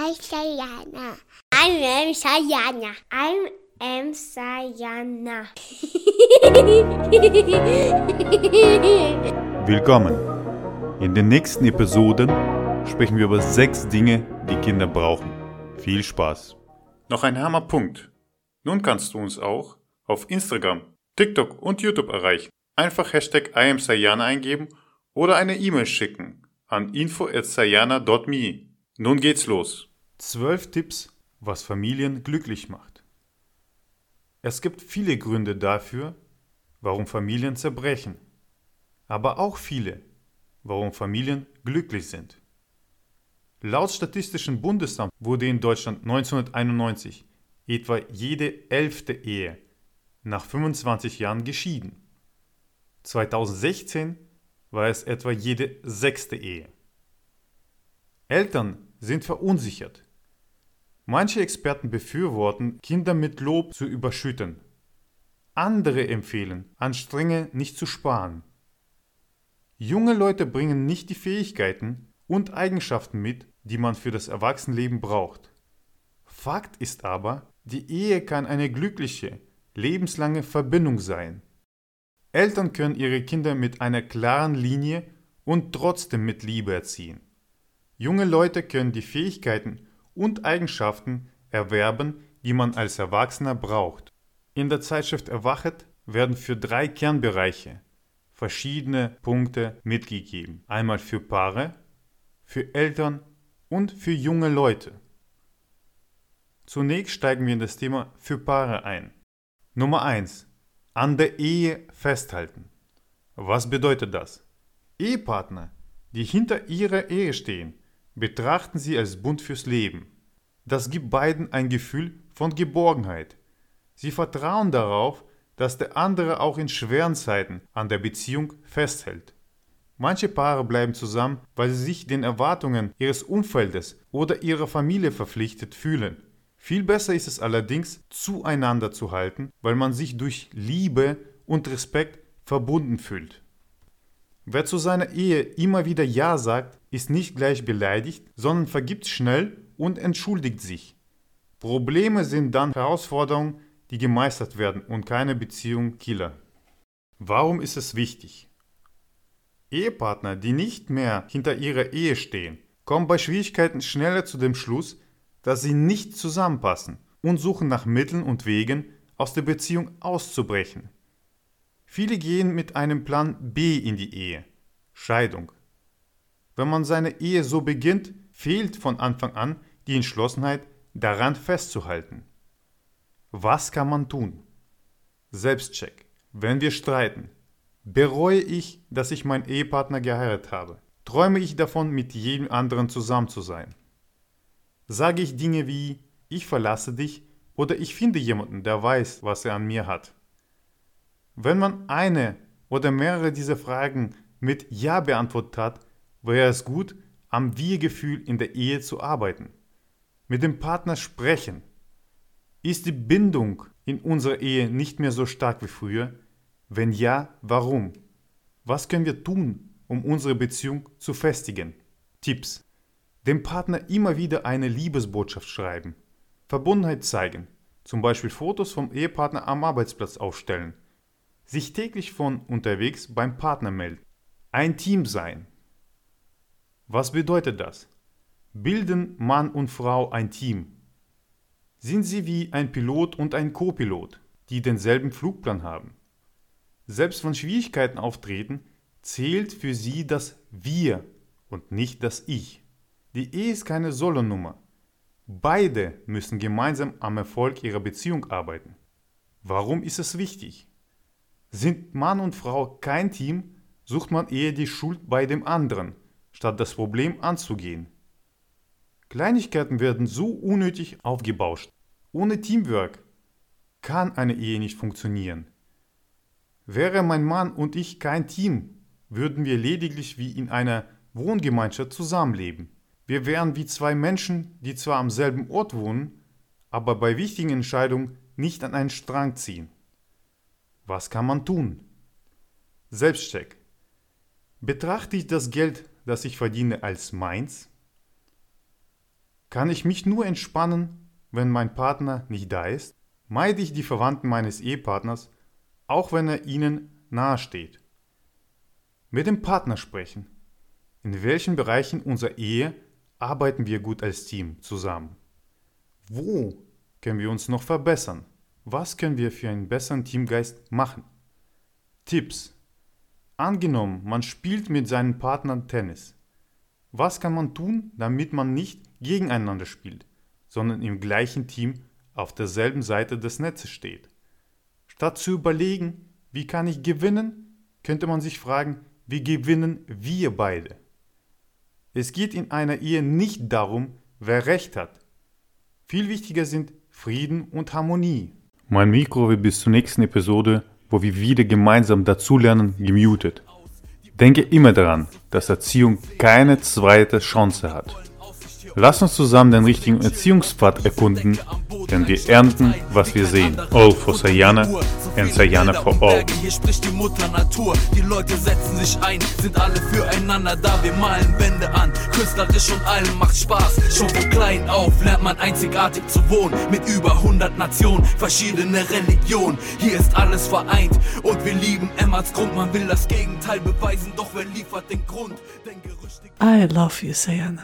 Hi, Sayana. I am Sayana. I am Sayana. Willkommen! In den nächsten Episoden sprechen wir über sechs Dinge, die Kinder brauchen. Viel Spaß! Noch ein Hammerpunkt. Nun kannst du uns auch auf Instagram, TikTok und YouTube erreichen. Einfach Hashtag IamSayana eingeben oder eine E-Mail schicken an info.sayana.me. Nun geht's los. 12 Tipps, was Familien glücklich macht. Es gibt viele Gründe dafür, warum Familien zerbrechen, aber auch viele, warum Familien glücklich sind. Laut Statistischen Bundesamt wurde in Deutschland 1991 etwa jede elfte Ehe nach 25 Jahren geschieden. 2016 war es etwa jede sechste Ehe. Eltern sind verunsichert. Manche Experten befürworten, Kinder mit Lob zu überschütten. Andere empfehlen, an Strenge nicht zu sparen. Junge Leute bringen nicht die Fähigkeiten und Eigenschaften mit, die man für das Erwachsenenleben braucht. Fakt ist aber, die Ehe kann eine glückliche, lebenslange Verbindung sein. Eltern können ihre Kinder mit einer klaren Linie und trotzdem mit Liebe erziehen. Junge Leute können die Fähigkeiten und Eigenschaften erwerben, die man als Erwachsener braucht. In der Zeitschrift Erwachet werden für drei Kernbereiche verschiedene Punkte mitgegeben. Einmal für Paare, für Eltern und für junge Leute. Zunächst steigen wir in das Thema für Paare ein. Nummer 1. An der Ehe festhalten. Was bedeutet das? Ehepartner, die hinter ihrer Ehe stehen, betrachten sie als Bund fürs Leben. Das gibt beiden ein Gefühl von Geborgenheit. Sie vertrauen darauf, dass der andere auch in schweren Zeiten an der Beziehung festhält. Manche Paare bleiben zusammen, weil sie sich den Erwartungen ihres Umfeldes oder ihrer Familie verpflichtet fühlen. Viel besser ist es allerdings, zueinander zu halten, weil man sich durch Liebe und Respekt verbunden fühlt. Wer zu seiner Ehe immer wieder Ja sagt, ist nicht gleich beleidigt, sondern vergibt schnell und entschuldigt sich. Probleme sind dann Herausforderungen, die gemeistert werden und keine Beziehung Killer. Warum ist es wichtig? Ehepartner, die nicht mehr hinter ihrer Ehe stehen, kommen bei Schwierigkeiten schneller zu dem Schluss, dass sie nicht zusammenpassen und suchen nach Mitteln und Wegen, aus der Beziehung auszubrechen. Viele gehen mit einem Plan B in die Ehe. Scheidung. Wenn man seine Ehe so beginnt, fehlt von Anfang an die Entschlossenheit, daran festzuhalten. Was kann man tun? Selbstcheck. Wenn wir streiten, bereue ich, dass ich meinen Ehepartner geheiratet habe? Träume ich davon, mit jedem anderen zusammen zu sein? Sage ich Dinge wie, ich verlasse dich oder ich finde jemanden, der weiß, was er an mir hat? Wenn man eine oder mehrere dieser Fragen mit Ja beantwortet hat, wäre es gut, am Wir-Gefühl in der Ehe zu arbeiten. Mit dem Partner sprechen. Ist die Bindung in unserer Ehe nicht mehr so stark wie früher? Wenn ja, warum? Was können wir tun, um unsere Beziehung zu festigen? Tipps. Dem Partner immer wieder eine Liebesbotschaft schreiben. Verbundenheit zeigen. Zum Beispiel Fotos vom Ehepartner am Arbeitsplatz aufstellen sich täglich von unterwegs beim Partner melden. Ein Team sein. Was bedeutet das? Bilden Mann und Frau ein Team? Sind sie wie ein Pilot und ein Co-Pilot, die denselben Flugplan haben? Selbst wenn Schwierigkeiten auftreten, zählt für sie das Wir und nicht das Ich. Die Ehe ist keine Solonummer. Beide müssen gemeinsam am Erfolg ihrer Beziehung arbeiten. Warum ist es wichtig? Sind Mann und Frau kein Team, sucht man eher die Schuld bei dem anderen, statt das Problem anzugehen. Kleinigkeiten werden so unnötig aufgebauscht. Ohne Teamwork kann eine Ehe nicht funktionieren. Wäre mein Mann und ich kein Team, würden wir lediglich wie in einer Wohngemeinschaft zusammenleben. Wir wären wie zwei Menschen, die zwar am selben Ort wohnen, aber bei wichtigen Entscheidungen nicht an einen Strang ziehen. Was kann man tun? Selbstcheck. Betrachte ich das Geld, das ich verdiene, als meins? Kann ich mich nur entspannen, wenn mein Partner nicht da ist? Meide ich die Verwandten meines Ehepartners, auch wenn er ihnen nahesteht? Mit dem Partner sprechen. In welchen Bereichen unserer Ehe arbeiten wir gut als Team zusammen? Wo können wir uns noch verbessern? Was können wir für einen besseren Teamgeist machen? Tipps. Angenommen, man spielt mit seinen Partnern Tennis. Was kann man tun, damit man nicht gegeneinander spielt, sondern im gleichen Team auf derselben Seite des Netzes steht? Statt zu überlegen, wie kann ich gewinnen, könnte man sich fragen, wie gewinnen wir beide? Es geht in einer Ehe nicht darum, wer recht hat. Viel wichtiger sind Frieden und Harmonie. Mein Mikro wird bis zur nächsten Episode, wo wir wieder gemeinsam dazulernen, gemutet. Denke immer daran, dass Erziehung keine zweite Chance hat. Lass uns zusammen den richtigen Erziehungspfad erkunden, denn wir ernten, was wir sehen. All for Sayana and Sayana for all. Hier spricht die Mutter Natur. Die Leute setzen sich ein, sind alle füreinander da. Wir malen Wände an, künstlerisch und allem macht Spaß. Schon von klein auf lernt man einzigartig zu wohnen. Mit über 100 Nationen, verschiedene Religionen. Hier ist alles vereint und wir lieben Emmerts Grund. Man will das Gegenteil beweisen, doch wer liefert den Grund? Denn Gerüchte I love you, Sayana.